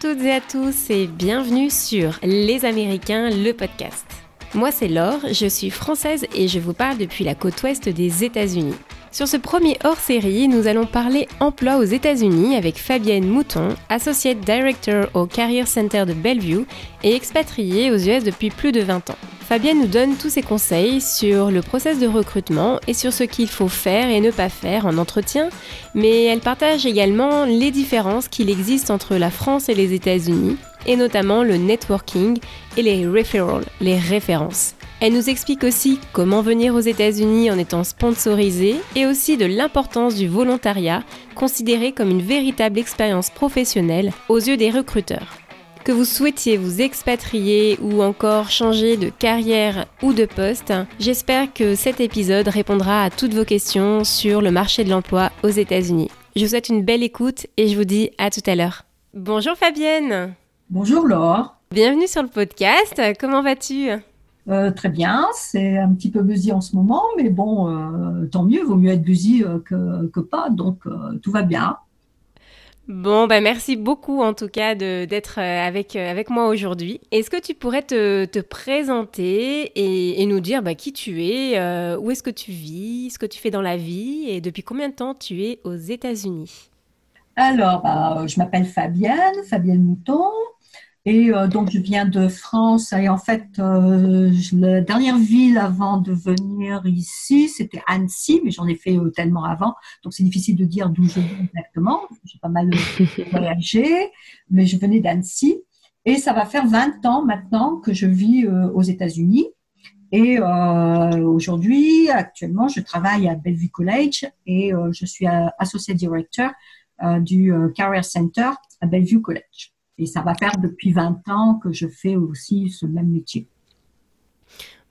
toutes et à tous et bienvenue sur Les Américains, le podcast. Moi c'est Laure, je suis française et je vous parle depuis la côte ouest des États-Unis. Sur ce premier hors-série, nous allons parler emploi aux États-Unis avec Fabienne Mouton, Associate Director au Career Center de Bellevue et expatriée aux US depuis plus de 20 ans. Fabienne nous donne tous ses conseils sur le process de recrutement et sur ce qu'il faut faire et ne pas faire en entretien, mais elle partage également les différences qu'il existe entre la France et les États-Unis, et notamment le networking et les referrals, les références. Elle nous explique aussi comment venir aux États-Unis en étant sponsorisé et aussi de l'importance du volontariat, considéré comme une véritable expérience professionnelle aux yeux des recruteurs. Que vous souhaitiez vous expatrier ou encore changer de carrière ou de poste, j'espère que cet épisode répondra à toutes vos questions sur le marché de l'emploi aux États-Unis. Je vous souhaite une belle écoute et je vous dis à tout à l'heure. Bonjour Fabienne. Bonjour Laure. Bienvenue sur le podcast. Comment vas-tu? Euh, très bien, c'est un petit peu busy en ce moment, mais bon, euh, tant mieux, vaut mieux être busy euh, que, que, pas, donc tout va bien. Bon, bah merci beaucoup en tout cas d'être avec, avec moi aujourd'hui. Est-ce que tu pourrais te, te présenter et, et, nous dire bah, qui tu es, où est-ce que tu vis, ce que tu fais dans la vie et depuis combien de temps tu es aux États-Unis? Alors, bah, je m'appelle Fabienne, Fabienne Mouton. Et euh, donc, je viens de France. Et en fait, euh, la dernière ville avant de venir ici, c'était Annecy, mais j'en ai fait euh, tellement avant. Donc, c'est difficile de dire d'où je viens exactement. J'ai pas mal voyagé, mais je venais d'Annecy. Et ça va faire 20 ans maintenant que je vis aux États-Unis. Et aujourd'hui, actuellement, je travaille à Bellevue College et je suis associate director du Career Center à Bellevue College. Et ça va faire depuis 20 ans que je fais aussi ce même métier.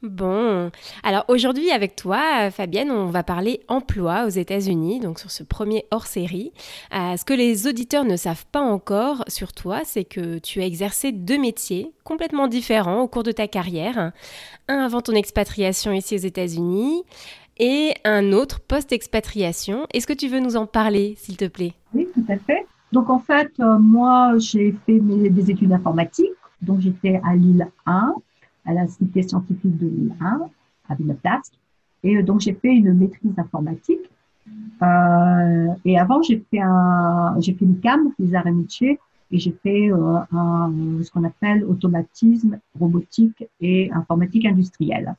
Bon, alors aujourd'hui avec toi, Fabienne, on va parler emploi aux États-Unis, donc sur ce premier hors-série. Euh, ce que les auditeurs ne savent pas encore sur toi, c'est que tu as exercé deux métiers complètement différents au cours de ta carrière. Un avant ton expatriation ici aux États-Unis et un autre post-expatriation. Est-ce que tu veux nous en parler, s'il te plaît? Oui, tout à fait. Donc en fait, euh, moi, j'ai fait mes, des études informatiques. Donc j'étais à Lille 1, à la cité scientifique de Lille 1, à Villeplasque. Et euh, donc j'ai fait une maîtrise informatique. Euh, et avant, j'ai fait un, j'ai fait l'ICAM, les arts et et j'ai fait euh, un, ce qu'on appelle automatisme, robotique et informatique industrielle.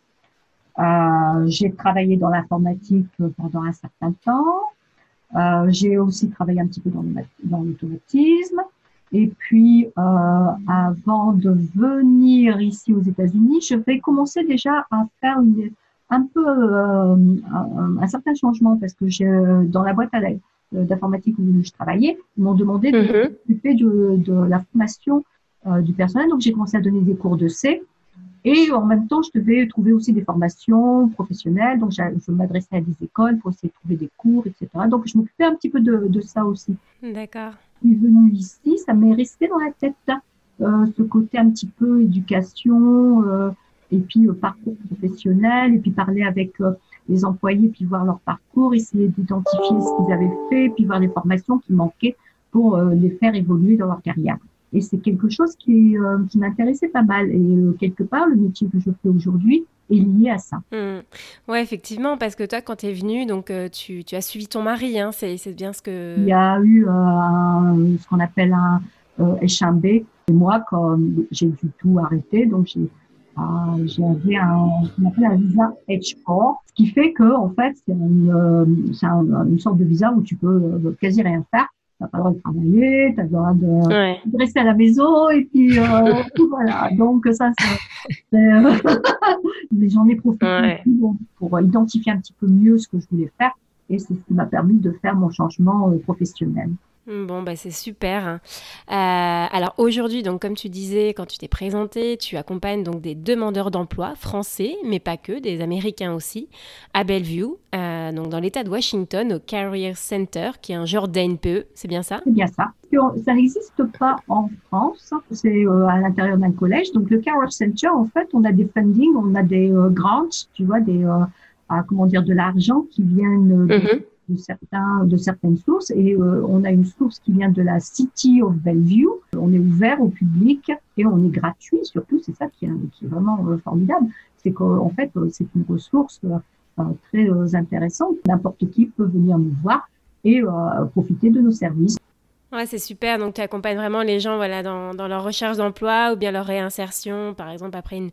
Euh, j'ai travaillé dans l'informatique pendant un certain temps. Euh, j'ai aussi travaillé un petit peu dans, l'automatisme. Et puis, euh, avant de venir ici aux États-Unis, je vais commencer déjà à faire une, un peu euh, un, un, certain changement parce que je, dans la boîte à d'informatique où je travaillais, ils m'ont demandé de mm-hmm. m'occuper de, de, la formation euh, du personnel. Donc, j'ai commencé à donner des cours de C. Et en même temps, je devais trouver aussi des formations professionnelles. Donc, je m'adressais à des écoles pour essayer de trouver des cours, etc. Donc, je m'occupais un petit peu de, de ça aussi. D'accord. Je suis venue ici, ça m'est resté dans la tête, euh, ce côté un petit peu éducation, euh, et puis euh, parcours professionnel, et puis parler avec les employés, puis voir leur parcours, essayer d'identifier ce qu'ils avaient fait, puis voir les formations qui manquaient pour les faire évoluer dans leur carrière. Et c'est quelque chose qui, euh, qui m'intéressait pas mal. Et euh, quelque part, le métier que je fais aujourd'hui est lié à ça. Mmh. Ouais, effectivement, parce que toi, quand tu es venue, donc euh, tu, tu, as suivi ton mari, hein, c'est, bien ce que... Il y a eu un, ce qu'on appelle un euh, échambé. Et moi, comme j'ai du tout arrêté, donc j'ai j'avais un, ce appelle un visa H4, ce qui fait que en fait c'est une, une sorte de visa où tu peux quasi rien faire t'as pas le droit de travailler, t'as le droit de, ouais. de, rester à la maison et puis euh, voilà. Donc ça, c'est, euh, j'en ai profité ouais. pour identifier un petit peu mieux ce que je voulais faire et c'est ce qui m'a permis de faire mon changement euh, professionnel. Bon, bah c'est super. Euh, alors aujourd'hui, donc comme tu disais, quand tu t'es présenté, tu accompagnes donc des demandeurs d'emploi français, mais pas que, des Américains aussi, à Bellevue, euh, donc dans l'État de Washington, au Career Center, qui est un genre d'ANPE, c'est bien ça? C'est bien ça. Ça n'existe pas en France, c'est euh, à l'intérieur d'un collège. Donc le Career Center, en fait, on a des funding, on a des euh, grants, tu vois, des, euh, comment dire, de l'argent qui viennent mm -hmm de certains de certaines sources et euh, on a une source qui vient de la City of Bellevue. On est ouvert au public et on est gratuit surtout. C'est ça qui est, qui est vraiment euh, formidable. C'est qu'en fait c'est une ressource très intéressante. N'importe qui peut venir nous voir et profiter de nos services. Ouais, c'est super. Donc, tu accompagnes vraiment les gens voilà, dans, dans leur recherche d'emploi ou bien leur réinsertion, par exemple, après une,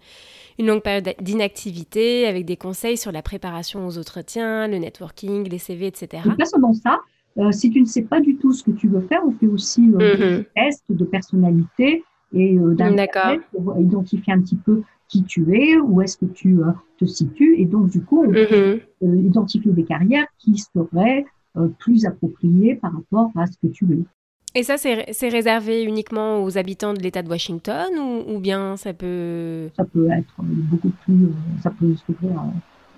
une longue période d'inactivité, avec des conseils sur la préparation aux entretiens, le networking, les CV, etc. Pas seulement ça. Euh, si tu ne sais pas du tout ce que tu veux faire, on fait aussi euh, des mhm. tests de personnalité et euh, pour identifier un petit peu qui tu es, où est-ce que tu euh, te situes. Et donc, du coup, on peut mhm. identifier des carrières qui seraient plus appropriées par rapport à ce que tu veux. Et ça, c'est réservé uniquement aux habitants de l'État de Washington ou, bien ça peut... Ça peut être beaucoup plus... Ça peut se faire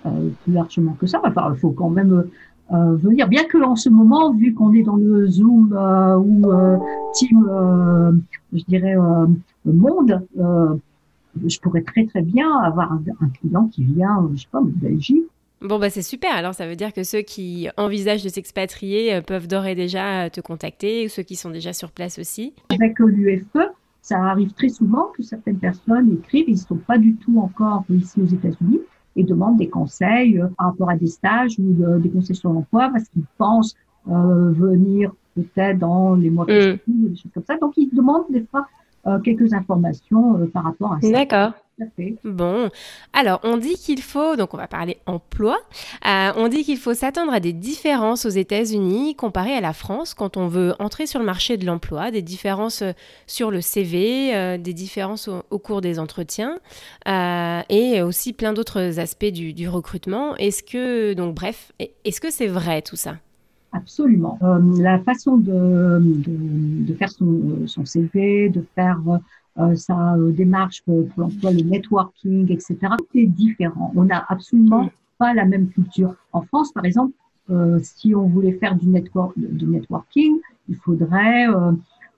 euh, plus largement que ça. Enfin, il faut quand même euh, venir. Bien que en ce moment, vu qu'on est dans le Zoom euh, ou euh, Team, euh, je dirais, euh, Monde, je pourrais très très bien avoir un, un client qui vient, je sais pas, de Belgique Bon, bah c'est super. Alors, ça veut dire que ceux qui envisagent de s'expatrier euh, peuvent d'ores et déjà euh, te contacter, ou ceux qui sont déjà sur place aussi. Avec l'UFE, ça arrive très souvent que certaines personnes écrivent, ils ne sont pas du tout encore ici aux États-Unis et demandent des conseils euh, par rapport à des stages ou des conseils sur l'emploi parce qu'ils pensent venir peut-être dans les mois qui mm. ou des choses comme ça. Donc, ils demandent des fois quelques informations par rapport à ça. D'accord. Bon, alors on dit qu'il faut, donc on va parler emploi, euh, on dit qu'il faut s'attendre à des différences aux États-Unis comparées à la France quand on veut entrer sur le marché de l'emploi, des différences euh, sur le CV, euh, des différences au, cours des entretiens et aussi plein d'autres aspects du, recrutement. Est-ce que, donc bref, est-ce que c'est vrai tout ça? Absolument. la façon de, de, faire son, son, CV, de faire euh, sa euh, démarche pour, l'emploi, le networking, etc. Tout est différent. On n'a absolument pas la même culture. En France, par exemple, euh, si on voulait faire du, network, du networking, il faudrait euh,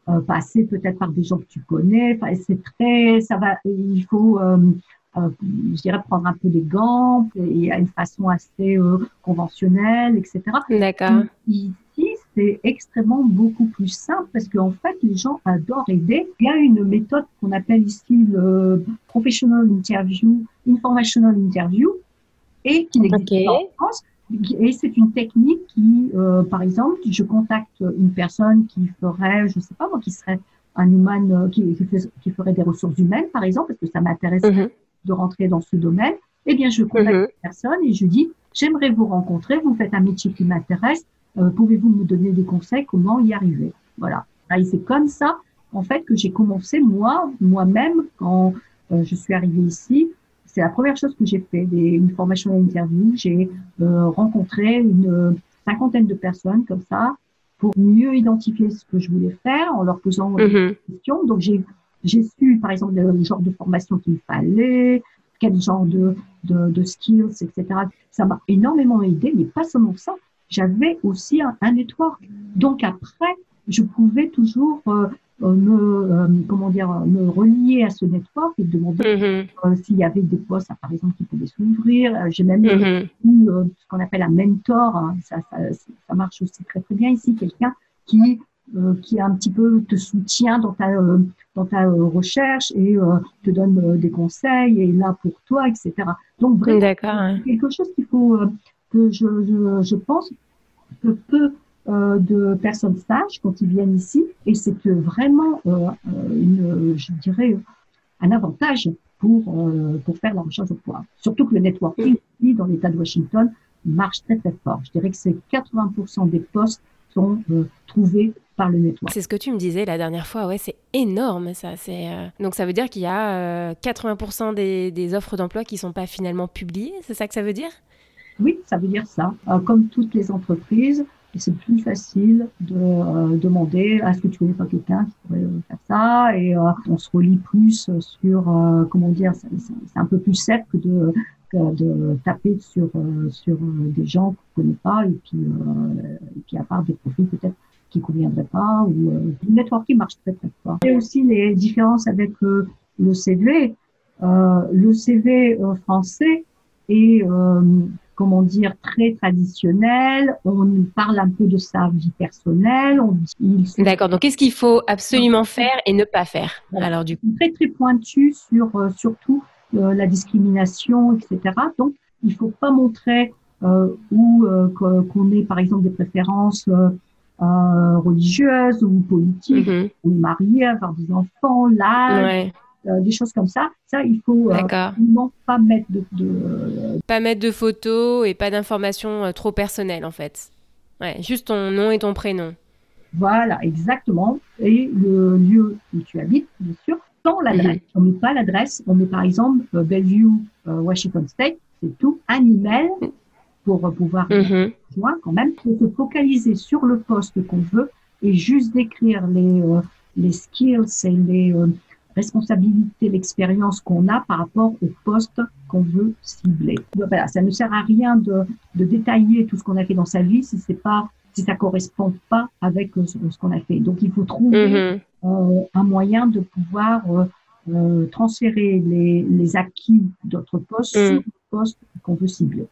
euh, passer peut-être par des gens que tu connais. Enfin, c'est très, ça va, il faut, euh, je dirais, prendre un peu des gants et à une façon assez conventionnelle, etc. D'accord c'est extrêmement beaucoup plus simple parce qu'en fait, les gens adorent aider. Il y a une méthode qu'on appelle ici le professional interview, informational interview, et qui n'existe pas en France. Et c'est une technique qui, euh, par exemple, je contacte une personne qui ferait, je sais pas moi, qui serait un human, euh, qui, qui, ferait des ressources humaines, par exemple, parce que ça m'intéresse mm-hmm. De rentrer dans ce domaine. Eh bien, je contacte mm-hmm. une personne et je dis, j'aimerais vous rencontrer, vous faites un métier qui m'intéresse, euh, pouvez-vous me donner des conseils comment y arriver? Voilà. Et c'est comme ça, en fait, que j'ai commencé moi, moi-même, quand euh, je suis arrivée ici. C'est la première chose que j'ai fait, des, une formation interview. J'ai euh, rencontré une cinquantaine de personnes comme ça pour mieux identifier ce que je voulais faire en leur posant des mm-hmm. questions. Donc j'ai j'ai su, par exemple, le genre de formation qu'il fallait, quel genre de, de, de skills, etc. Ça m'a énormément aidé, mais pas seulement ça j'avais aussi un, network. Donc après, je pouvais toujours euh, euh, me, euh, comment dire, me relier à ce network et demander mm-hmm. s'il y avait des postes, par exemple, qui pouvaient s'ouvrir. J'ai même mm-hmm. eu ce qu'on appelle un mentor. Hein. Ça, ça, ça, marche aussi très très bien ici. Quelqu'un qui qui un petit peu te soutient dans ta dans ta recherche et te donne des conseils et est là pour toi, etc. Donc vraiment, quelque chose qu'il faut que je, je, je pense que peu euh, de personnes sachent quand ils viennent ici, et c'est vraiment, euh, euh, une, je dirais, un avantage pour, euh, pour faire la recherche d'emploi. Surtout que le networking, ici, dans l'État de Washington, marche très très fort. Je dirais que c'est 80% des postes sont euh, trouvés par le network. C'est ce que tu me disais la dernière fois, ouais, c'est énorme ça. C'est donc ça veut dire qu'il y a 80% des, des offres d'emploi qui sont pas finalement publiées, c'est ça que ça veut dire? Oui, ça veut dire ça. Euh, comme toutes les entreprises, c'est plus facile de euh, demander est-ce que tu connais pas quelqu'un qui pourrait euh, faire ça et on se relie plus sur comment dire c'est un peu plus sec que de de taper sur sur des gens qu'on connaît pas et puis et puis à part des profils peut-être qui conviendraient pas ou le networking marche très très fort. Il y a aussi les différences avec le CV. le CV français est comment dire, très traditionnel. On parle un peu de sa vie personnelle. D'accord. Donc, qu'est-ce qu'il faut absolument faire et ne pas faire Alors, du coup, très très pointu sur euh, surtout euh, la discrimination, etc. Donc, il faut pas montrer euh, où qu'on ait par exemple des préférences religieuses ou politiques, mm-hmm. ou marié, avoir des enfants, l'âge. Euh, des choses comme ça. Ça, il faut euh, pas mettre de, de, Pas mettre de photos et pas d'informations euh, trop personnelles, en fait. Ouais, juste ton nom et ton prénom. Voilà, exactement. Et le lieu où tu habites, bien sûr, sans l'adresse. Mhm. On ne met pas l'adresse. On met par exemple Bellevue, Washington State, c'est tout. Un email pour pouvoir mm quand même. Faut se focaliser sur le poste qu'on veut et juste décrire les, les skills et les, responsabilité, l'expérience qu'on a par rapport au poste qu'on veut cibler. Voilà, ça ne sert à rien de, de détailler tout ce qu'on a fait dans sa vie si c'est pas si ça correspond pas avec euh, ce, qu'on a fait. Donc il faut trouver mm-hmm. euh, un moyen de pouvoir euh, euh transférer les, les acquis d'autres postes mm. sur le poste qu'on veut cibler.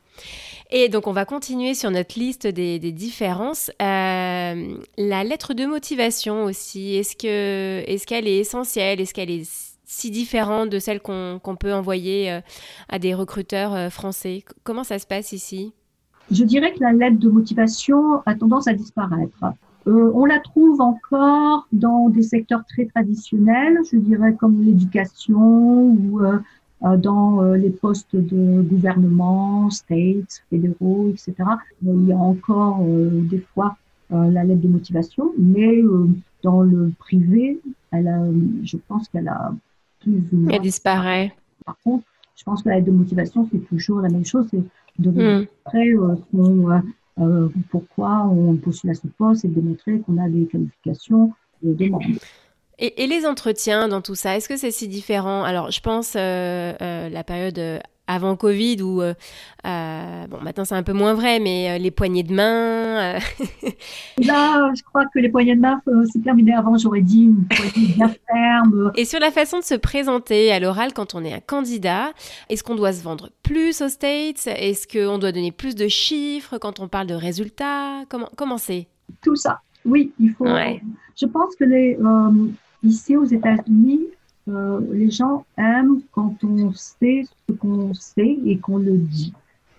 Et donc, on va continuer sur notre liste des, différences. Euh, la lettre de motivation aussi, est-ce que est-ce qu'elle est essentielle? Est-ce qu'elle est si différente de celle qu'on peut envoyer euh, à des recruteurs euh, français? Comment ça se passe ici? Je dirais que la lettre de motivation a tendance à disparaître. on la trouve encore dans des secteurs très traditionnels, je dirais comme l'éducation ou dans euh, les postes de gouvernement, states, fédéraux, etc. Il y a encore euh, des fois la lettre de motivation, mais dans le privé, elle a, je pense qu'elle a plus ou moins. Elle disparaît. Par contre, je pense que la lettre de motivation, c'est toujours la même chose, c'est de hmm. montrer euh, pourquoi on postule à ce poste et de démontrer qu'on a des qualifications et des membres. Et, les entretiens dans tout ça, est-ce que c'est si différent? Alors, je pense euh, euh, la période euh, avant Covid où, bon, maintenant c'est un peu moins vrai, mais les poignées de main. Là, je crois que les poignées de main, c'est terminé avant, j'aurais dit une poignée bien ferme. Et sur la façon de se présenter à l'oral quand on est un candidat, est-ce qu'on doit se vendre plus aux States? Est-ce qu'on doit donner plus de chiffres quand on parle de résultats? Comment comment c'est? Tout ça. Oui, il faut. Je pense que les, Ici, aux États-Unis, euh, les gens aiment quand on sait ce qu'on sait et qu'on le dit.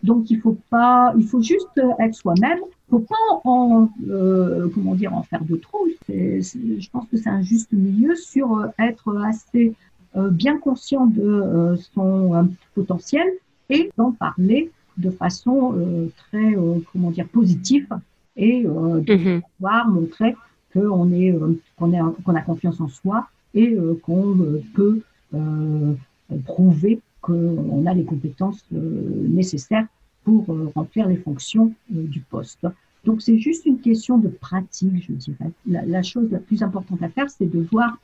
Donc, il faut pas, il faut juste être soi-même. Il faut pas en, euh, comment dire, en faire de trop. je pense que c'est un juste milieu sur euh, être assez euh, bien conscient de son potentiel et d'en parler de façon très, comment dire, positive et de mm-hmm. pouvoir montrer euh, qu'on a confiance en soi et euh, qu'on euh, peut prouver qu'on a les compétences nécessaires pour remplir les fonctions du poste. Donc c'est juste une question de pratique, je dirais. La, chose la plus importante à faire, c'est de voir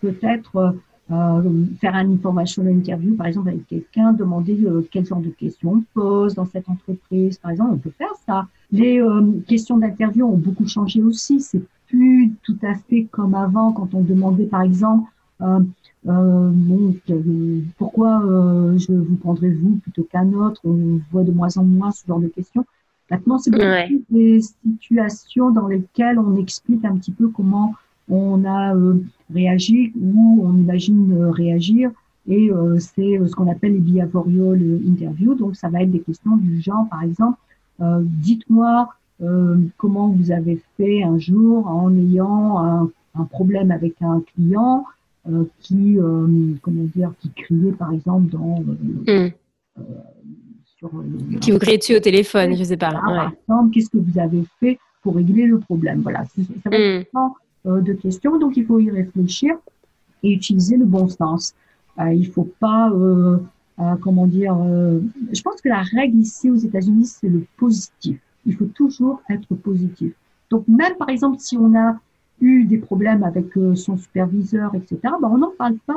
peut-être faire un information interview, par exemple, avec quelqu'un, demander quel genre de questions on pose dans cette entreprise, par exemple, on peut faire ça. Les questions d'interview ont beaucoup changé aussi. Plus tout à fait comme avant quand on demandait par exemple euh, euh, pourquoi euh, je vous prendrais vous plutôt qu'un autre? On voit de moins en moins ce genre de questions. Maintenant, c'est des situations dans lesquelles on explique un petit peu comment on a réagi ou on imagine réagir. Et c'est ce qu'on appelle les behavioral interviews. Donc, ça va être des questions du genre, par exemple, dites-moi euh, comment vous avez fait un jour en ayant un, un problème avec un client euh, qui, euh, comment dire, qui criait par exemple dans hmm. sur, qui vous criait dessus au téléphone, je sais pas. Par exemple, qu'est-ce que vous avez fait pour régler le problème? Voilà, ça va être de questions, donc il faut y réfléchir et utiliser le bon sens. il faut pas comment dire, je pense que la règle ici aux États-Unis, c'est le positif il faut toujours être positif. Donc même par exemple si on a eu des problèmes avec euh, son superviseur, etc., ben, on n'en parle pas.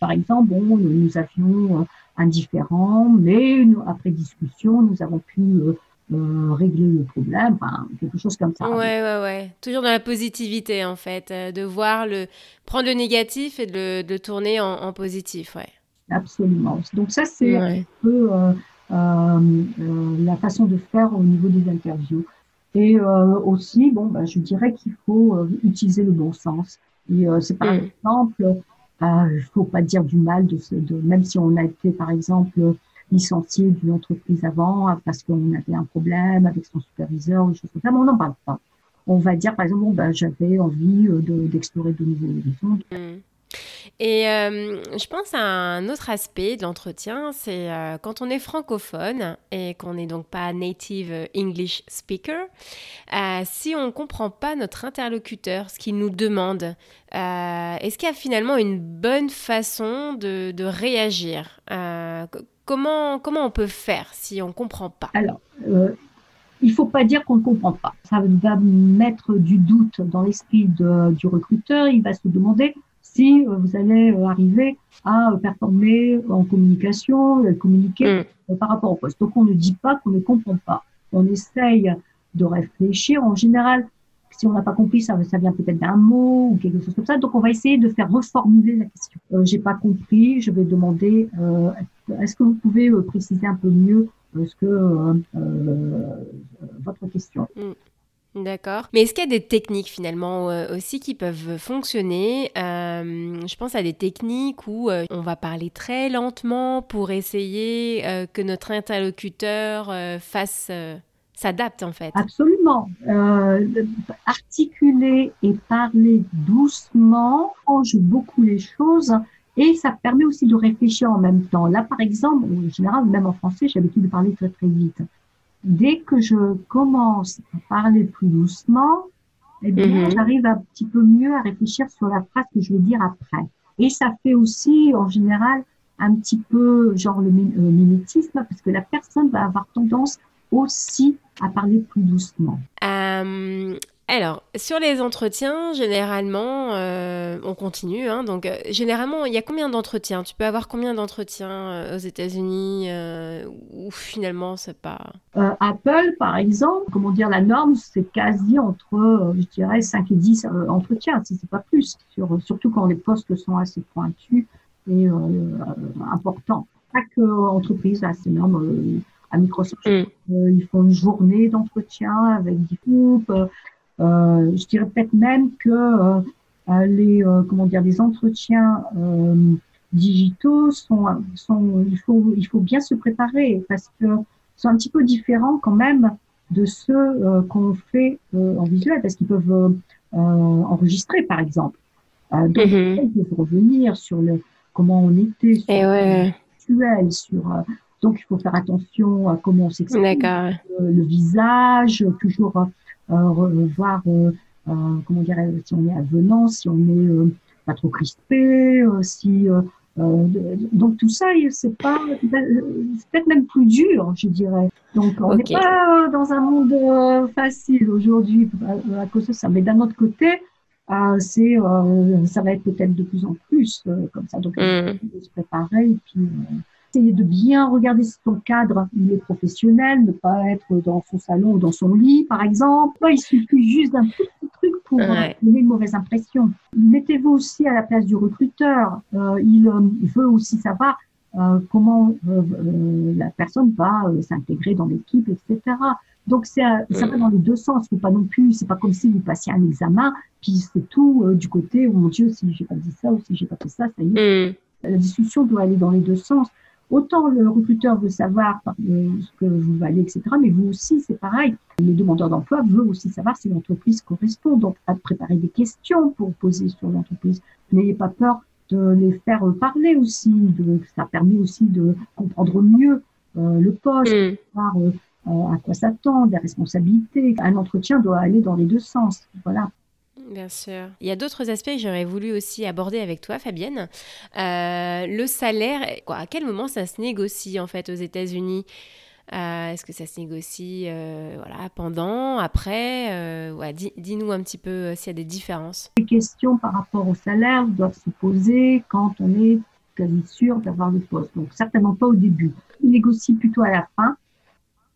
par exemple, bon, nous avions euh, un différent, mais après discussion, nous avons pu euh, régler le problème, enfin, quelque chose comme ça. Ouais, ouais, ouais. Toujours dans la positivité, en fait, de voir le, prendre le négatif et de le, tourner en, positif, ouais. Absolument. Donc ça, c'est un peu la façon de faire au niveau des interviews. Et aussi, bon, bah, je dirais qu'il faut utiliser le bon sens. Et c'est par mm. exemple, il faut pas dire du mal de, de, même si on a été par exemple licencié d'une entreprise avant parce qu'on avait un problème avec son superviseur ou des choses comme ça, mais on n'en parle pas. On va dire, par exemple, bon, ben, j'avais envie euh, d'explorer de, nouveaux horizons. Mmh. Et euh, je pense à un autre aspect de l'entretien, c'est euh, quand on est francophone et qu'on n'est donc pas native English speaker, si on ne comprend pas notre interlocuteur, ce qu'il nous demande, est-ce qu'il y a finalement une bonne façon de, réagir Comment, comment on peut faire si on ne comprend pas? Alors, euh, il ne faut pas dire qu'on ne comprend pas. Ça va mettre du doute dans l'esprit du recruteur. Il va se demander si euh, vous allez euh, arriver à performer en communication, communiquer mm. par rapport au poste. Donc, on ne dit pas qu'on ne comprend pas. On essaye de réfléchir. En général, si on n'a pas compris, ça, ça vient peut-être d'un mot ou quelque chose comme ça. Donc, on va essayer de faire reformuler la question. Euh, J'ai pas compris. Je vais demander euh, est-ce que vous pouvez euh, préciser un peu mieux euh, ce que euh, votre question? D'accord. Mais est-ce qu'il y a des techniques finalement aussi qui peuvent fonctionner? Je pense à des techniques où on va parler très lentement pour essayer que notre interlocuteur fasse s'adapte en fait. Absolument. Euh, articuler et parler doucement change beaucoup les choses et ça permet aussi de réfléchir en même temps. Là, par exemple, en général, même en français, j'ai l'habitude de parler très très vite. Dès que je commence à parler plus doucement, eh bien, mhm. j'arrive un petit peu mieux à réfléchir sur la phrase que je vais dire après. Et ça fait aussi, en général, un petit peu genre le mimétisme, parce que la personne va avoir tendance aussi à parler plus doucement euh, Alors, sur les entretiens, généralement, euh, on continue. Hein, donc, euh, généralement, il y a combien d'entretiens? Tu peux avoir combien d'entretiens aux États-Unis ou finalement, c'est pas. Apple, par exemple, comment dire, la norme, c'est quasi entre, je dirais, 5 et 10 entretiens, si c'est pas plus, sur, surtout quand les postes sont assez pointus et importants. Chaque entreprise a ses normes à Microsoft. Mm. Euh, ils font une journée d'entretien avec des groupes. Euh, je dirais peut-être même que euh, les comment dire les entretiens digitaux sont, sont il faut il faut bien se préparer parce que sont un petit peu différents quand même de ceux qu'on fait en visuel parce qu'ils peuvent enregistrer par exemple. donc mm-hmm. ils peuvent revenir sur le comment on était sur Et ouais. visuel, sur donc, il faut faire attention à comment on s'exprime, euh, le visage, toujours euh, voir, euh, comment dire, si on est avenant, si on est pas trop crispé, si donc tout ça, c'est pas, c'est peut-être même plus dur, je dirais. Donc on n'est pas dans un monde facile aujourd'hui à, cause de ça. Mais d'un autre côté, c'est, ça va être peut-être de plus en plus comme ça. Donc mm. il faut se préparer et puis essayer de bien regarder son cadre, il est professionnel, ne pas être dans son salon ou dans son lit, par exemple. Il suffit juste d'un petit truc pour donner une mauvaise impression. Mettez-vous aussi à la place du recruteur. Euh, il, euh, veut aussi savoir euh, comment euh, la personne va s'intégrer dans l'équipe, etc. Donc c'est ça va dans les deux sens. Faut pas non plus, c'est pas comme si vous passiez un examen, puis c'est tout du côté oh mon Dieu si j'ai pas dit ça ou si j'ai pas fait ça, ça y est. Mm. La discussion doit aller dans les deux sens. Autant le recruteur veut savoir euh, ce que vous valez, etc., mais vous aussi, c'est pareil. Le demandeur d'emploi veut aussi savoir si l'entreprise correspond. Donc, à préparer des questions pour poser sur l'entreprise. N'ayez pas peur de les faire parler aussi. De, ça permet aussi de comprendre mieux euh, le poste, mm. voir euh, à quoi s'attendre, les responsabilités. Un entretien doit aller dans les deux sens. Voilà. Bien sûr. Il y a d'autres aspects que j'aurais voulu aussi aborder avec toi, Fabienne. Euh, le salaire, quoi, à quel moment ça se négocie en fait aux États-Unis? Euh, Est-ce que ça se négocie euh, voilà, pendant, après? Ouais, Dis-nous un petit peu s'il y a des différences. Les questions par rapport au salaire doivent se poser quand on est quasi sûr d'avoir le poste. Donc certainement pas au début. On négocie plutôt à la fin.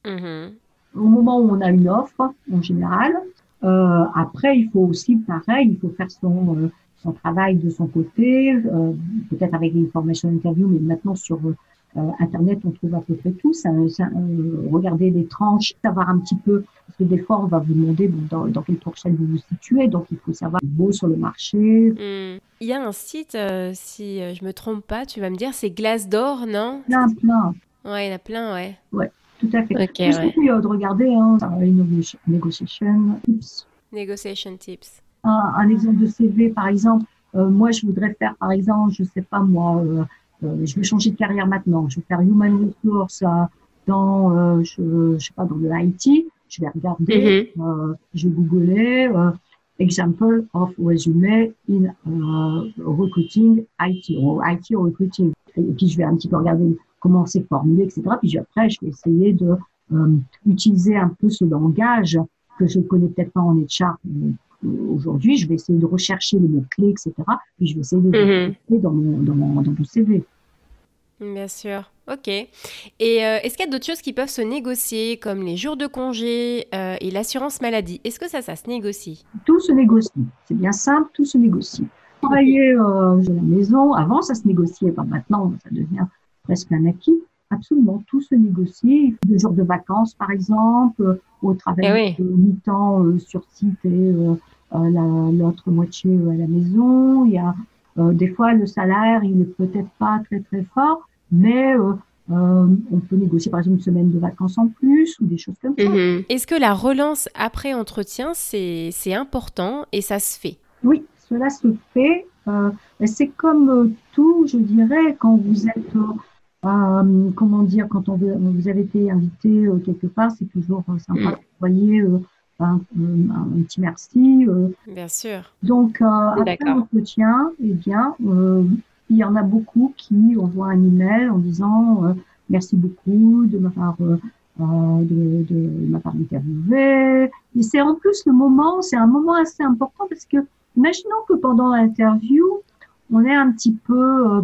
Mm-hmm. Au moment où on a une offre, en général, euh, après, il faut aussi, pareil, il faut faire son, euh, son travail de son côté, euh, peut-être avec une formation interview, mais maintenant sur Internet, on trouve à peu près tout. Ça, regarder les tranches, savoir un petit peu, parce que des fois, on va vous demander dans, dans quelle fourchette vous vous situez, donc il faut savoir beau sur le marché. Hmm. Il y a un site, si je me trompe pas, tu vas me dire, c'est Glace d'or, non? Plein, plein. Ouais, il y en a plein, ouais. Ouais, tout à fait. Ok, ouais. de regarder hein, Negotiation Tips. Negotiation Tips. Un, exemple de CV, par exemple, euh, moi, je voudrais faire, par exemple, je sais pas moi, euh, euh, je vais changer de carrière maintenant. Je vais faire Human Resource dans, je, je sais pas, dans le IT. Je vais regarder, mm-hmm. je vais googler example of resume in recruiting IT ou IT recruiting. Et puis je vais un petit peu regarder comment c'est formulé, etc. Puis après, je vais essayer de euh, utiliser un peu ce langage que je ne connais peut-être pas en HR aujourd'hui. Je vais essayer de rechercher les mots-clés, etc. Puis je vais essayer de les mm dans, mon, dans, mon, dans mon CV. Bien sûr. Ok. Et euh, est-ce qu'il y a d'autres choses qui peuvent se négocier, comme les jours de congé euh, et l'assurance maladie? Est-ce que ça, ça se négocie? Tout se négocie. C'est bien simple, tout se négocie. Travailler euh, à la maison, avant ça se négociait, pas maintenant ça devient presque un acquis. Absolument, tout se négocie. Deux jours de vacances, par exemple, euh, au travail eh mi-temps euh, sur site et euh, l'autre moitié à la maison. Il y a des fois le salaire, il est peut-être pas très très fort, mais on peut négocier par exemple une semaine de vacances en plus ou des choses comme ça. Mhm. Est-ce que la relance après entretien, c'est important et ça se fait? Oui, cela se fait. c'est comme tout, je dirais, quand vous êtes euh, comment dire, quand on vous avez été invité euh, quelque part, c'est toujours euh, sympa mm. de voyez un, un, petit merci. bien sûr. Donc, après l'entretien, eh bien, il y en a beaucoup qui envoient un email en disant merci beaucoup de m'avoir de, de m'avoir interviewé. Et c'est en plus le moment, c'est un moment assez important parce que imaginons que pendant l'interview, on est un petit peu euh,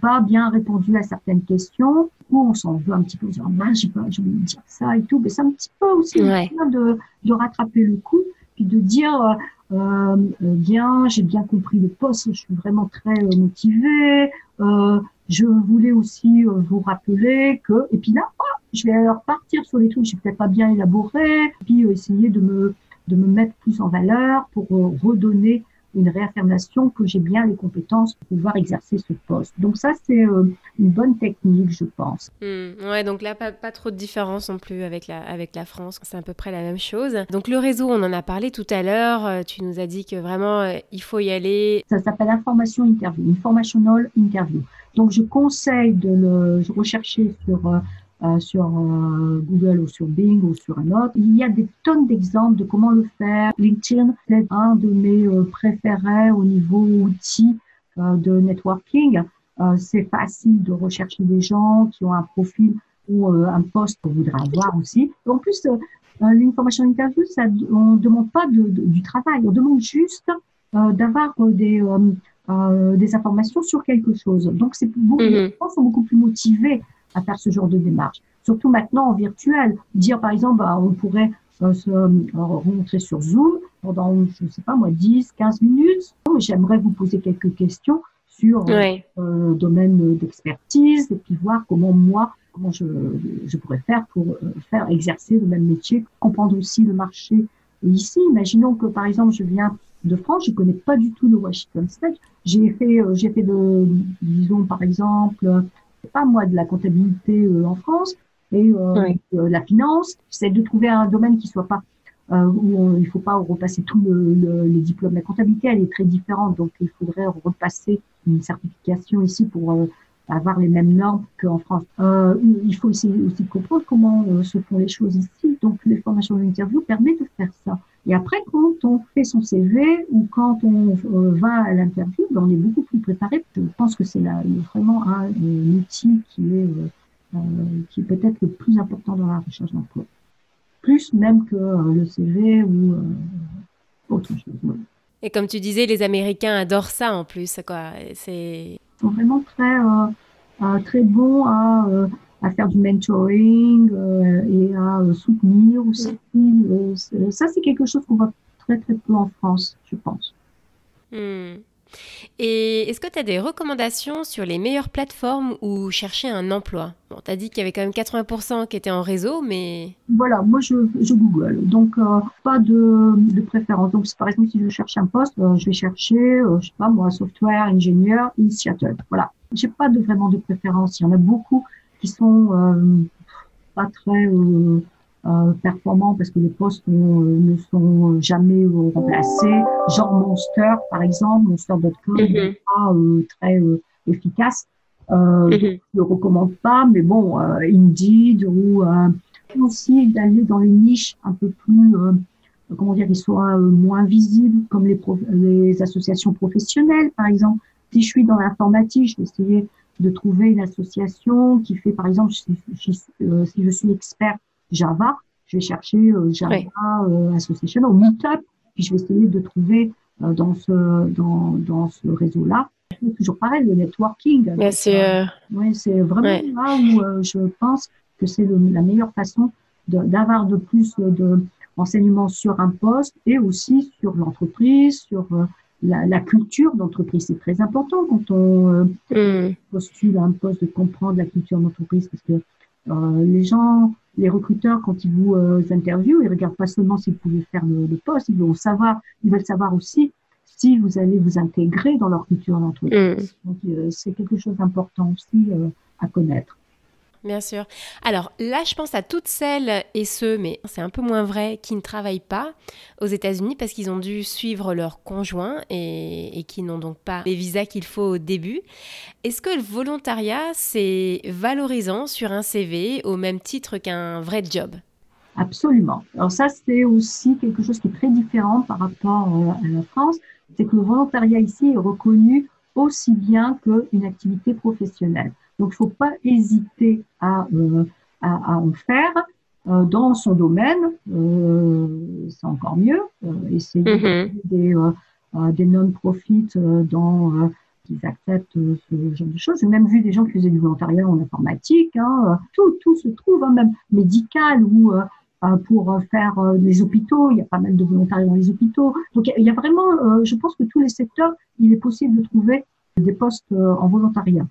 pas bien répondu à certaines questions, ou on s'en veut un petit peu, en disant, ah, j'ai pas, j'ai envie de dire ça et tout, mais c'est un petit peu aussi ouais. de, de rattraper le coup, puis de dire, euh, euh, bien, j'ai bien compris le poste, je suis vraiment très euh, motivée, euh, je voulais aussi vous rappeler que, et puis là, oh, je vais repartir sur les trucs j'ai peut-être pas bien élaboré, puis essayer de me, de me mettre plus en valeur pour redonner une réaffirmation que j'ai bien les compétences pour pouvoir exercer ce poste. Donc ça, c'est euh, une bonne technique, je pense. Hmm, ouais, donc là, pas, pas, trop de différence non plus avec la, avec la France. C'est à peu près la même chose. Donc le réseau, on en a parlé tout à l'heure. Euh, tu nous as dit que vraiment, euh, il faut y aller. Ça s'appelle information interview, informational interview. Donc je conseille de le rechercher sur euh, sur euh, Google ou sur Bing ou sur un autre. Il y a des tonnes d'exemples de comment le faire. LinkedIn, c'est un de mes euh, préférés au niveau outils de networking. c'est facile de rechercher des gens qui ont un profil ou un poste qu'on voudrait avoir aussi. En plus, l'information interview, ça, on ne demande pas de, du travail, on demande juste d'avoir des, des informations sur quelque chose. Donc, c'est beaucoup, les gens sont beaucoup plus motivés à faire ce genre de démarche. Surtout maintenant en virtuel. Dire par exemple, bah, on pourrait euh, se euh, rencontrer sur Zoom pendant, je ne sais pas moi, 10, 15 minutes. J'aimerais vous poser quelques questions sur euh, le domaine d'expertise et puis voir comment moi, comment je, je pourrais faire pour faire exercer le même métier, comprendre aussi le marché ici. Imaginons que par exemple, je viens de France, je connais pas du tout le Washington State. J'ai fait, j'ai fait de, disons par exemple, pas moi, de la comptabilité euh, en France et euh, euh, la finance. J'essaie de trouver un domaine qui soit pas où il ne faut pas repasser tous le, les diplômes. La comptabilité, elle est très différente, donc il faudrait repasser une certification ici pour avoir les mêmes normes qu'en France. Euh, il faut aussi de comprendre comment se font les choses ici. Donc, les formations d'interview permettent de faire ça. Et après, quand on fait son CV ou quand on euh, va à l'interview, ben, on est beaucoup plus préparé. Je pense que c'est vraiment un, outil qui est, euh, euh, qui est peut-être le plus important dans la recherche d'emploi. Plus même que le CV ou autre chose. Et comme tu disais, les Américains adorent ça en plus. Ils sont vraiment très, très bons à à faire du mentoring euh, et à euh, soutenir aussi. Euh, ça, c'est quelque chose qu'on voit très très peu en France, je pense. Hmm. Et est-ce que tu as des recommandations sur les meilleures plateformes où chercher un emploi? Bon, tu as dit qu'il y avait quand même 80% qui étaient en réseau, mais... Voilà, moi je, Google, donc euh, pas de, préférence. Donc par exemple, si je cherche un poste, euh, je vais chercher, euh, je sais pas moi, software ingénieur in Seattle. Voilà, j'ai pas de, vraiment de préférence. Il y en a beaucoup qui sont pas très euh, performants parce que les postes euh, ne sont jamais euh, remplacés. Genre Monster, par exemple, Monster.com n'est mm-hmm. pas très efficace. Euh, mm-hmm. Je ne recommande pas, mais bon, Indeed ou aussi d'aller dans les niches un peu plus, comment dire, ils soient moins visibles, comme les, les associations professionnelles, par exemple. Si je suis dans l'informatique, je vais essayer de trouver une association qui fait, par exemple, si, si je suis expert Java, je vais chercher euh, Java euh, Association ou Meetup, puis je vais essayer de trouver euh, dans ce dans, dans ce réseau-là. Toujours pareil, le networking. c'est ouais, c'est vraiment là où je pense que c'est la meilleure façon d'avoir de, plus de renseignements sur un poste et aussi sur l'entreprise, sur la, la, culture d'entreprise. C'est très important quand on mm. postule un poste de comprendre la culture d'entreprise parce que euh, les gens, les recruteurs, quand ils vous euh, interviewent, ils regardent pas seulement si vous pouvez faire le, le, poste, ils veulent savoir, ils veulent savoir aussi si vous allez vous intégrer dans leur culture d'entreprise. Mm. Donc euh, c'est quelque chose d'important aussi à connaître. Bien sûr. Alors là, je pense à toutes celles et ceux, mais c'est un peu moins vrai, qui ne travaillent pas aux États-Unis parce qu'ils ont dû suivre leur conjoint et, qui n'ont donc pas les visas qu'il faut au début. Est-ce que le volontariat, c'est valorisant sur un CV au même titre qu'un vrai job? Absolument. Alors ça, c'est aussi quelque chose qui est très différent par rapport à la France. C'est que le volontariat ici est reconnu aussi bien qu'une activité professionnelle. Donc, il ne faut pas hésiter à, euh, à, à, en faire euh, dans son domaine. Euh, c'est encore mieux. essayer mm-hmm. des, des non-profits dans qu'ils acceptent ce genre de choses. J'ai même vu des gens qui faisaient du volontariat en informatique. Hein. Tout, tout se trouve, hein, même médical ou pour faire les hôpitaux. Il y a pas mal de volontariat dans les hôpitaux. Donc il y a vraiment, je pense que tous les secteurs, il est possible de trouver des postes en volontariat.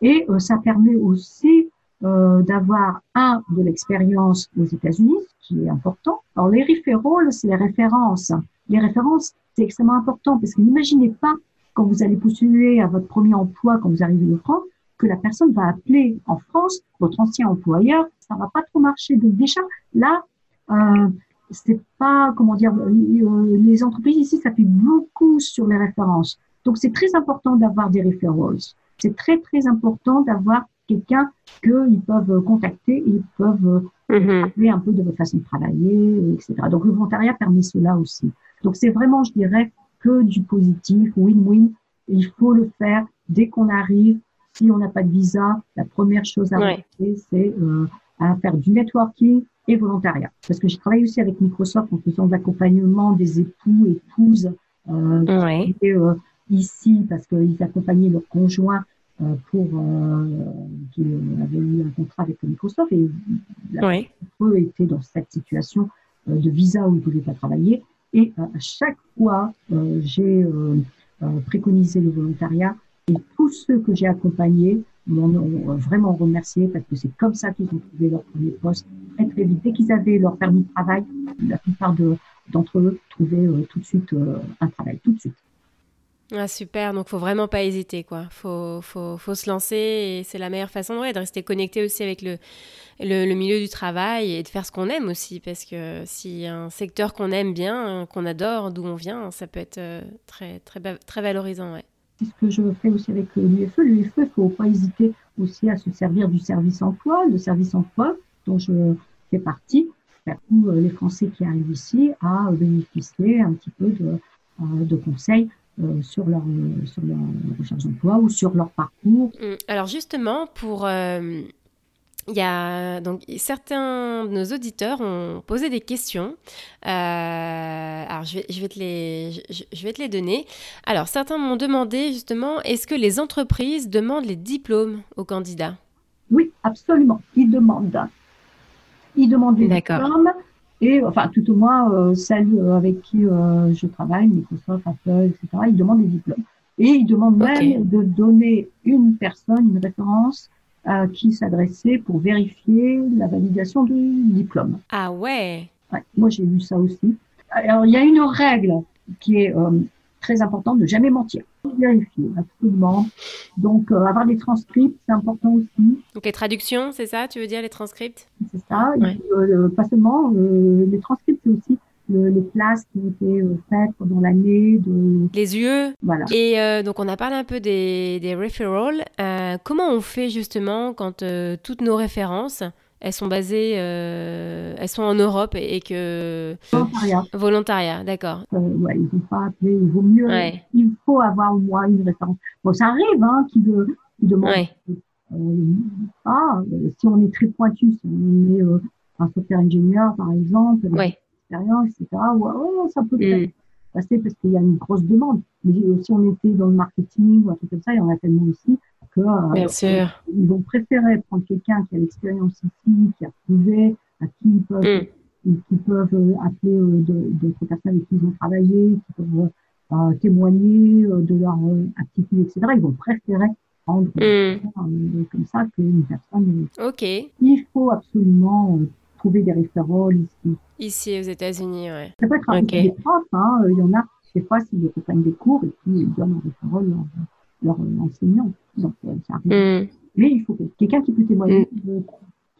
Et euh, ça permet aussi euh, d'avoir un de l'expérience aux États-Unis, qui est important. Alors les referrals, c'est les références. Les références, c'est extrêmement important parce que n'imaginez pas quand vous allez postuler à votre premier emploi quand vous arrivez en France que la personne va appeler en France votre ancien employeur. Ça va pas trop marcher. Donc déjà là, euh, c'est pas comment dire. Euh, les entreprises ici s'appuient beaucoup sur les références. Donc c'est très important d'avoir des referrals c'est très très important d'avoir quelqu'un qu'ils peuvent contacter, ils peuvent mm parler un peu de votre façon de travailler, etc. Donc le volontariat permet cela aussi. Donc c'est vraiment, je dirais, que du positif, win-win. Il faut le faire dès qu'on arrive. Si on n'a pas de visa, la première chose à faire, c'est euh, à faire du networking et volontariat. Parce que j'ai travaillé aussi avec Microsoft en faisant de l'accompagnement des époux, épouses euh, ouais. euh, ici parce qu'ils accompagnaient leurs conjoints euh, pour euh, qui avaient eu un contrat avec Microsoft et oui. eux étaient dans cette situation euh, de visa où ils ne pouvaient pas travailler. Et à chaque fois, j'ai préconisé le volontariat et tous ceux que j'ai accompagnés m'ont vraiment remercié parce que c'est comme ça qu'ils ont trouvé leur premier poste très très vite. Dès qu'ils avaient leur permis de travail, la plupart d'entre eux trouvaient tout de suite un travail, tout de suite. Ah, super, donc faut vraiment pas hésiter, quoi. Faut, faut, faut se lancer et c'est la meilleure façon ouais, de rester connecté aussi avec le, le, milieu du travail et de faire ce qu'on aime aussi, parce que si un secteur qu'on aime bien, qu'on adore, d'où on vient, ça peut être euh, très, très, très valorisant, ouais. C'est ce que je fais aussi avec l'UFE. L'UFE, il faut pas hésiter aussi à se servir du service emploi, le service emploi dont je fais partie, où euh, les Français qui arrivent ici à bénéficier un petit peu de, euh, de conseils euh, sur, leur, sur leur recherche d'emploi ou sur leur parcours. Hum, alors justement, pour... Euh, il y a donc certains de nos auditeurs ont posé des questions. Euh, alors je vais, je vais, te les, je, je, vais te les donner. Alors certains m'ont demandé justement est-ce que les entreprises demandent les diplômes aux candidats? Oui, absolument. Ils demandent. Ils demandent des diplômes et enfin tout au moins euh, celles euh, avec qui euh, je travaille, Microsoft, Apple, etc. Ils demandent des diplômes. Et ils demandent même de donner une personne, une référence à qui s'adresser pour vérifier la validation du diplôme. Ah ouais. ouais moi, j'ai vu ça aussi. Alors, il y a une règle qui est euh, très importante, de jamais mentir. Vérifier, absolument. Donc, euh, avoir des transcripts, c'est important aussi. Donc, les traductions, c'est ça Tu veux dire les transcripts? C'est ça. Euh, pas seulement, les transcripts, c'est aussi les classes qui ont été faites pendant l'année. De... Les UE. Voilà. Et donc, on a parlé un peu des, des referrals. comment on fait justement quand toutes nos références elles sont basées, euh, elles sont en Europe et, que volontariat. Volontariat, d'accord. Euh, ouais, ils vont pas appeler, il vaut mieux. Il faut avoir au moins une référence. Bon, ça arrive, hein, qui de, demande. Euh, ah, si on est très pointu, si on est euh, un software ingénieur par exemple, avec expérience, etc. Ouais, ça peut mm. passer parce qu'il y a une grosse demande. Mais si on était dans le marketing ou un truc comme ça, il y en a tellement aussi Bien euh, sûr. Ils vont préférer prendre quelqu'un qui a l'expérience ici, qui a prouvé, à qui ils peuvent, mm. qui peuvent euh, appeler euh, d'autres personnes avec qui ils ont travaillé, qui peuvent témoigner de leur activité, etc. Ils vont préférer prendre mm. comme ça qu'une personne. Ok. Il faut absolument trouver des référents ici. Ici aux États-Unis, ouais. Ça peut être un okay. des profs, hein. il y en a, je sais pas s'ils prennent des cours et puis ils donnent un référent leur enseignant. Donc, euh, ça arrive. Mm. Mais il faut quelqu'un qui peut témoigner mm.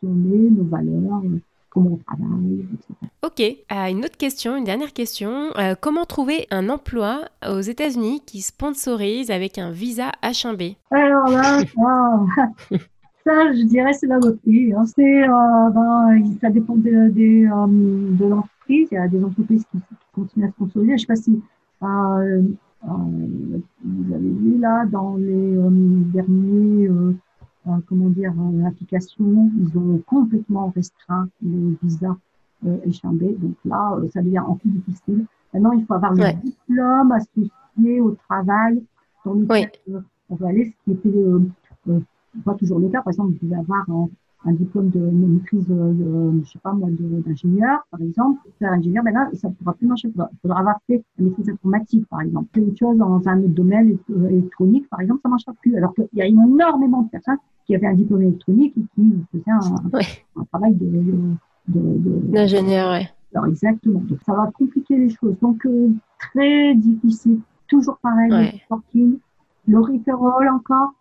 de nos valeurs, comment on travaille, etc. Ok. Euh, une autre question, une dernière question. Euh, comment trouver un emploi aux États-Unis qui sponsorise avec un visa H1B Alors là, ça, je dirais, c'est la loterie. Hein. C'est, ben, ça dépend de, de, de l'entreprise. Il y a des entreprises qui, qui continuent à sponsoriser. Je ne sais pas si euh, vous avez vu là dans les euh, derniers euh, comment dire applications, ils ont complètement restreint les visas échambés. Donc là, ça devient encore plus difficile. Maintenant, il faut avoir le diplôme associé au travail dans lequel on va aller, ce qui était pas toujours le cas. Par exemple, vous pouvez avoir un, un diplôme de maîtrise, de, je sais pas moi, d'ingénieur, par exemple, faire ingénieur, ben là, ça ne pourra plus marcher. Il faudra avoir fait une maîtrise informatique, par exemple. Quelque chose dans un autre domaine euh, électronique, par exemple, ça ne marchera plus. Alors qu'il y a énormément de personnes qui avaient un diplôme électronique et qui faisaient un, travail de, d'ingénieur, ouais. Alors exactement. Donc ça va compliquer les choses. Donc euh, très difficile. Toujours pareil, le le referral encore.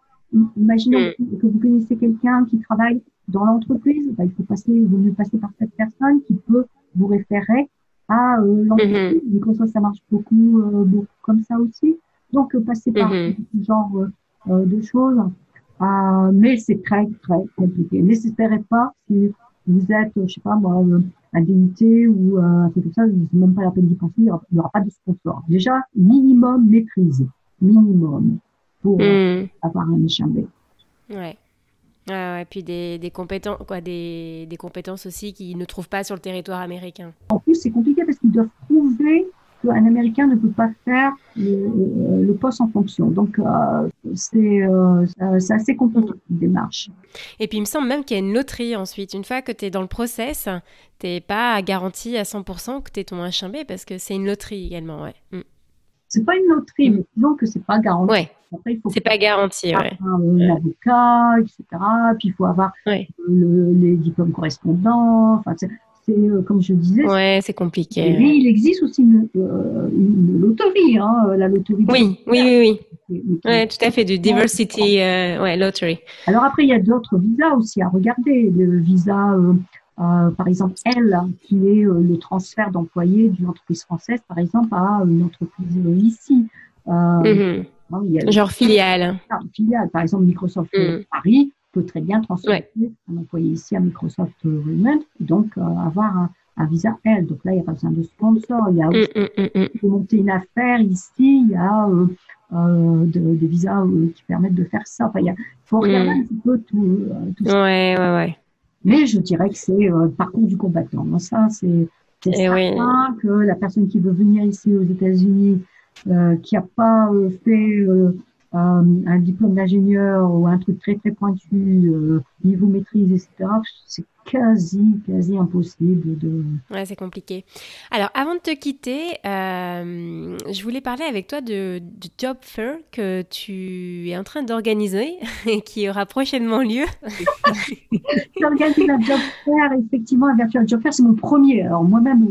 Imaginons mm. que vous connaissez quelqu'un qui travaille dans l'entreprise, bah, il faut passer, il vaut mieux passer par cette personne qui peut vous référer à euh, l'entreprise. Mm -hmm. ça marche beaucoup, euh, beaucoup comme ça aussi. Donc, euh, passer par mm-hmm. ce genre euh, de choses. mais c'est très, très compliqué. N'espérez pas si vous êtes, je sais pas moi, à DUT ou un truc comme ça, c'est même pas la peine d'y penser, il n'y aura, pas de sponsor. Déjà, minimum maîtrise, minimum, pour mm. avoir un échappé. Ouais. Ah et puis des, des compétences, quoi, des, des, compétences aussi qu'ils ne trouvent pas sur le territoire américain. En plus, c'est compliqué parce qu'ils doivent prouver qu'un Américain ne peut pas faire le, le poste en fonction. Donc, euh, c'est euh, assez compliqué, une démarche. Et puis, il me semble même qu'il y a une loterie ensuite. Une fois que tu es dans le process, tu n'es pas garanti à 100% que tu es ton H1B parce que c'est une loterie également, ouais. Mm. C'est pas une loterie, mais disons que c'est pas garanti. Ouais. C'est pas garanti, ouais. Un avocat, etc. Puis il faut avoir le, les diplômes correspondants. Enfin, c'est euh, comme je disais. Ouais, c'est compliqué. Mais il existe aussi une, euh, une loterie, hein, la loterie. Oui, oui, oui, oui. Ouais, tout à fait, du diversity, euh, ouais, lottery. Alors après, il y a d'autres visas aussi à regarder. Le visa euh, euh, par exemple, elle, qui est le transfert d'employés d'une entreprise française, par exemple, à une entreprise ici. Euh. Genre filiale. filiale. Par exemple, Microsoft mhm. Paris peut très bien transférer un employé ici à Microsoft Remote, donc avoir un, visa L. Donc là, il n'y a pas besoin de sponsor. Il y a aussi, mhm, pour monter une affaire ici, il y a des visas qui permettent de faire ça. Enfin, il faut regarder un petit peu tout, tout ça. Ouais, ouais, ouais. Mais je dirais que c'est euh, parcours du combattant. Ça, c'est eh certain que la personne qui veut venir ici aux États-Unis, euh, qui n'a pas euh, fait un diplôme d'ingénieur ou un truc très très pointu, niveau maîtrise, etc., c'est quasi, quasi impossible de. Ouais, c'est compliqué. Alors, avant de te quitter, euh, je voulais parler avec toi de, du Job Fair que tu es en train d'organiser et qui aura prochainement lieu. J'ai la Job Fair, effectivement, un Virtual Job Fair, c'est mon premier. Alors, moi-même,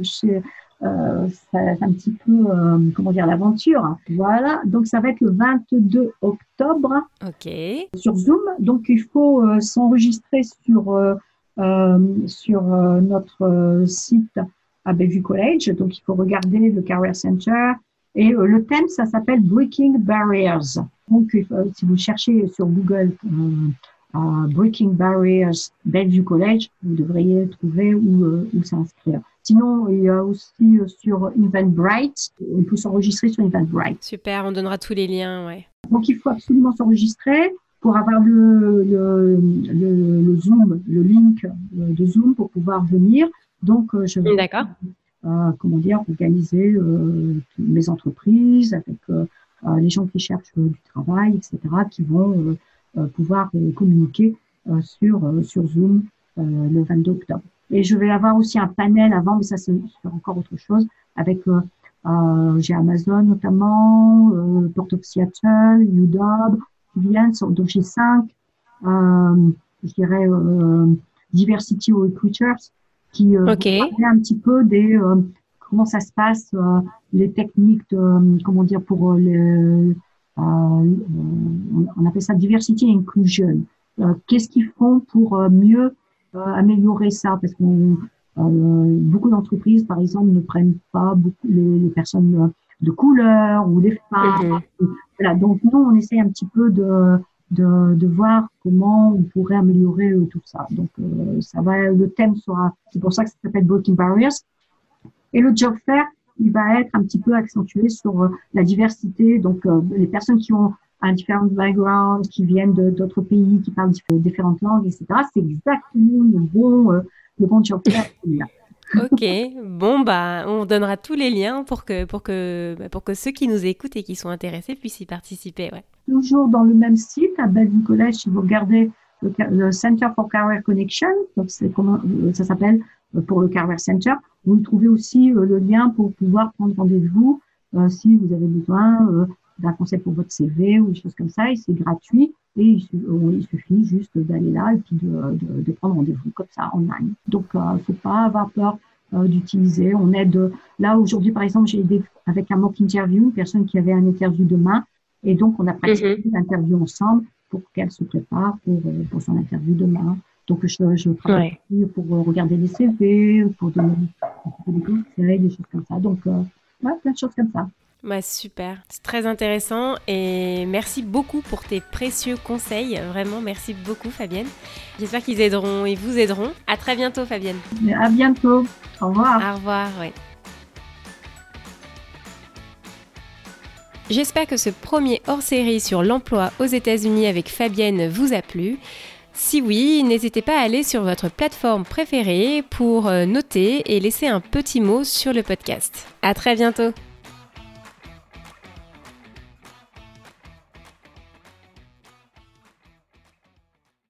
euh, c'est un petit peu, euh, comment dire, l'aventure. Voilà, donc ça va être le 22 octobre Ok. sur Zoom. Donc il faut euh, s'enregistrer sur euh, sur euh, notre euh, site à Bellevue College. Donc, il faut regarder le Career Center. Et le thème, ça s'appelle Breaking Barriers. Donc, si vous cherchez sur Google Breaking Barriers Bellevue College, vous devriez trouver où, où s'inscrire. Sinon, il y a aussi sur Eventbrite. On peut s'enregistrer sur Eventbrite. Super, on donnera tous les liens, ouais. Donc, il faut absolument s'enregistrer pour avoir le, le, le, Zoom, le link de Zoom pour pouvoir venir. Donc, euh, je vais, euh, comment dire, organiser euh, mes entreprises avec euh, les gens qui cherchent du travail, etc., qui vont pouvoir communiquer sur, sur Zoom le 22 octobre. Et je vais avoir aussi un panel avant, mais ça c'est encore autre chose, avec j'ai Amazon notamment, Port of Seattle, UW, viennent. Donc j'ai cinq, euh, je dirais, euh, diversity recruiters qui euh, okay. un petit peu des euh, comment ça se passe, euh, les techniques de, comment dire pour les, on appelle ça diversity inclusion. Qu'est-ce qu'ils font pour mieux améliorer ça? Parce que beaucoup d'entreprises, par exemple, ne prennent pas beaucoup les, les personnes de couleur ou les femmes. Mhm. Voilà, donc nous, on essaye un petit peu de, de, de voir comment on pourrait améliorer euh, tout ça. Donc euh, ça va, le thème sera, c'est pour ça que ça s'appelle Breaking Barriers. Et le job fair, il va être un petit peu accentué sur euh, la diversité. Donc les personnes qui ont un différent background, qui viennent d'autres pays, qui parlent différentes langues, etc. C'est exactement le bon, le bon job. Ok, bon bah on donnera tous les liens pour que pour que bah, pour que ceux qui nous écoutent et qui sont intéressés puissent y participer. Ouais. Toujours dans le même site à Bellevue College, si vous regardez le, Center for Career Connection, donc comment euh, ça s'appelle euh, pour le Career Center, vous trouvez aussi euh, le lien pour pouvoir prendre rendez-vous si vous avez besoin d'un conseil pour votre CV ou des choses comme ça, et c'est gratuit. Et il, suffit juste d'aller là et puis de, de, de prendre rendez-vous comme ça en ligne. Donc, il euh, ne faut pas avoir peur euh, d'utiliser. On aide. Là aujourd'hui, par exemple, j'ai aidé avec un mock interview une personne qui avait un interview demain, et donc on a pratiqué mhm. l'interview ensemble pour qu'elle se prépare pour, euh, pour son interview demain. Donc, je, je travaille pour regarder les CV, pour donner des conseils, des choses comme ça. Donc, ouais, plein de choses comme ça. Bah, super, c'est très intéressant et merci beaucoup pour tes précieux conseils. Vraiment, merci beaucoup Fabienne. J'espère qu'ils aideront et vous aideront. À très bientôt Fabienne. À bientôt. Au revoir. Au revoir, oui. J'espère que ce premier hors-série sur l'emploi aux États-Unis avec Fabienne vous a plu. Si oui, n'hésitez pas à aller sur votre plateforme préférée pour euh, noter et laisser un petit mot sur le podcast. À très bientôt.